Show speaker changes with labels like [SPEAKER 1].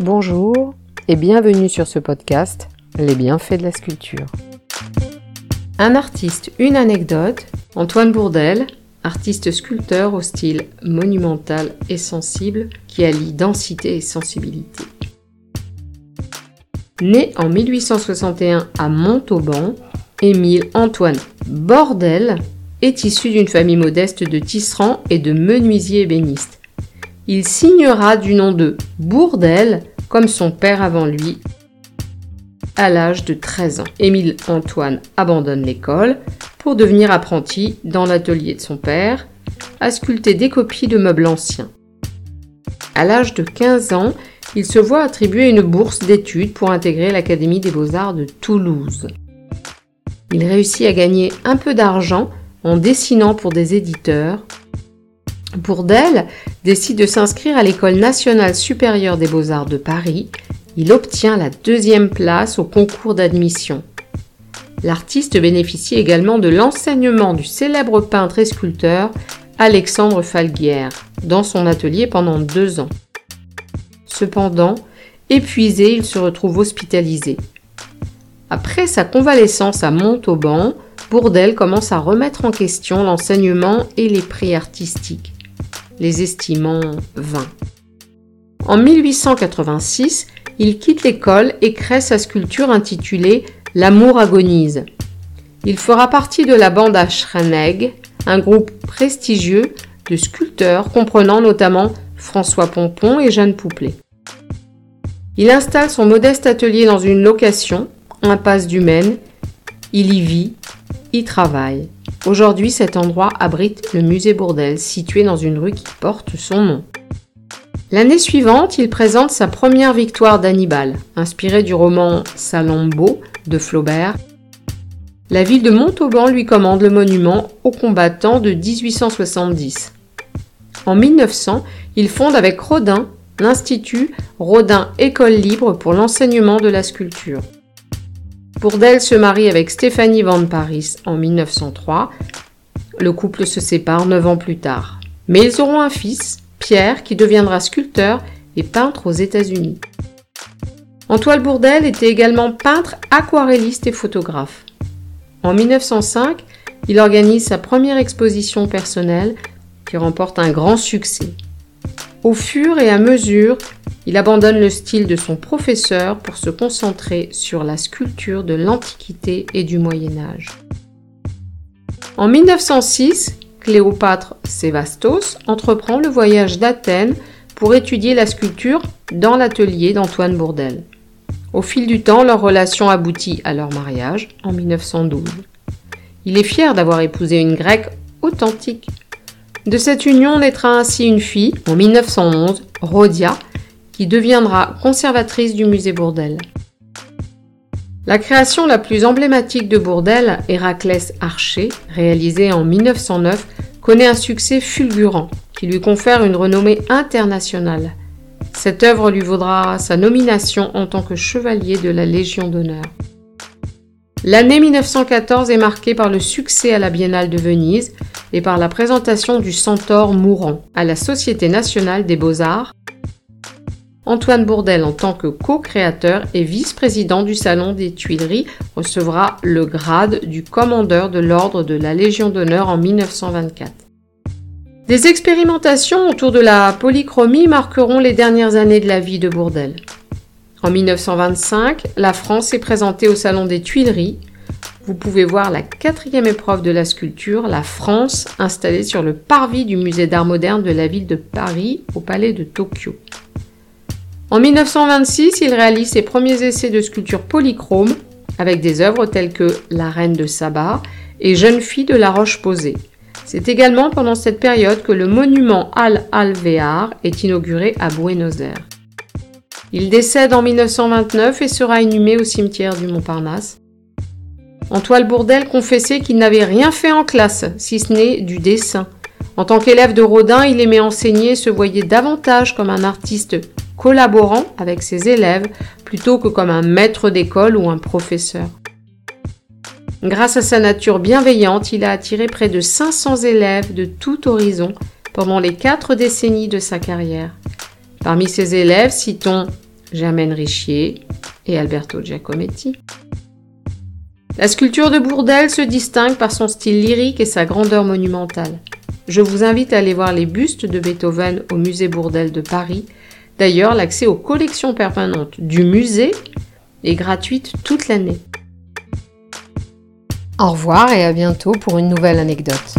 [SPEAKER 1] Bonjour et bienvenue sur ce podcast Les bienfaits de la sculpture. Un artiste, une anecdote. Antoine Bourdel, artiste sculpteur au style monumental et sensible qui allie densité et sensibilité. Né en 1861 à Montauban, Émile Antoine Bordel est issu d'une famille modeste de tisserands et de menuisiers ébénistes. Il signera du nom de Bourdel, comme son père avant lui, à l'âge de 13 ans. Émile Antoine abandonne l'école pour devenir apprenti dans l'atelier de son père, à sculpter des copies de meubles anciens. À l'âge de 15 ans, il se voit attribuer une bourse d'études pour intégrer l'Académie des beaux-arts de Toulouse. Il réussit à gagner un peu d'argent en dessinant pour des éditeurs Bourdel décide de s'inscrire à l'École nationale supérieure des beaux-arts de Paris. Il obtient la deuxième place au concours d'admission. L'artiste bénéficie également de l'enseignement du célèbre peintre et sculpteur Alexandre Falguière dans son atelier pendant deux ans. Cependant, épuisé, il se retrouve hospitalisé. Après sa convalescence à Montauban, Bourdel commence à remettre en question l'enseignement et les prix artistiques les estimant vains. En 1886, il quitte l'école et crée sa sculpture intitulée L'amour agonise. Il fera partie de la bande à Schreneg, un groupe prestigieux de sculpteurs comprenant notamment François Pompon et Jeanne Pouplet. Il installe son modeste atelier dans une location, impasse du Maine. Il y vit, y travaille. Aujourd'hui, cet endroit abrite le musée Bourdel, situé dans une rue qui porte son nom. L'année suivante, il présente sa première victoire d'Hannibal, inspirée du roman Salammbô de Flaubert. La ville de Montauban lui commande le monument aux combattants de 1870. En 1900, il fonde avec Rodin l'Institut Rodin École libre pour l'enseignement de la sculpture. Bourdel se marie avec Stéphanie Van Paris en 1903. Le couple se sépare neuf ans plus tard. Mais ils auront un fils, Pierre, qui deviendra sculpteur et peintre aux États-Unis. Antoine Bourdel était également peintre, aquarelliste et photographe. En 1905, il organise sa première exposition personnelle qui remporte un grand succès. Au fur et à mesure, il abandonne le style de son professeur pour se concentrer sur la sculpture de l'Antiquité et du Moyen Âge. En 1906, Cléopâtre Sévastos entreprend le voyage d'Athènes pour étudier la sculpture dans l'atelier d'Antoine Bourdel. Au fil du temps, leur relation aboutit à leur mariage en 1912. Il est fier d'avoir épousé une grecque authentique. De cette union naîtra ainsi une fille en 1911, Rhodia, qui deviendra conservatrice du musée Bourdel. La création la plus emblématique de Bourdel, Héraclès Archer, réalisée en 1909, connaît un succès fulgurant qui lui confère une renommée internationale. Cette œuvre lui vaudra sa nomination en tant que chevalier de la Légion d'honneur. L'année 1914 est marquée par le succès à la Biennale de Venise et par la présentation du Centaure mourant à la Société nationale des beaux-arts Antoine Bourdel, en tant que co-créateur et vice-président du Salon des Tuileries, recevra le grade du commandeur de l'Ordre de la Légion d'honneur en 1924. Des expérimentations autour de la polychromie marqueront les dernières années de la vie de Bourdel. En 1925, la France est présentée au Salon des Tuileries. Vous pouvez voir la quatrième épreuve de la sculpture, la France, installée sur le parvis du musée d'art moderne de la ville de Paris au palais de Tokyo. En 1926, il réalise ses premiers essais de sculpture polychrome avec des œuvres telles que La Reine de Saba et Jeune fille de la Roche posée. C'est également pendant cette période que le monument Al Alvear est inauguré à Buenos Aires. Il décède en 1929 et sera inhumé au cimetière du Montparnasse. Antoine Bourdel confessait qu'il n'avait rien fait en classe, si ce n'est du dessin. En tant qu'élève de Rodin, il aimait enseigner et se voyait davantage comme un artiste collaborant avec ses élèves plutôt que comme un maître d'école ou un professeur. Grâce à sa nature bienveillante, il a attiré près de 500 élèves de tout horizon pendant les quatre décennies de sa carrière. Parmi ses élèves, citons Germaine Richier et Alberto Giacometti. La sculpture de Bourdelle se distingue par son style lyrique et sa grandeur monumentale. Je vous invite à aller voir les bustes de Beethoven au musée Bourdelle de Paris. D'ailleurs, l'accès aux collections permanentes du musée est gratuite toute l'année. Au revoir et à bientôt pour une nouvelle anecdote.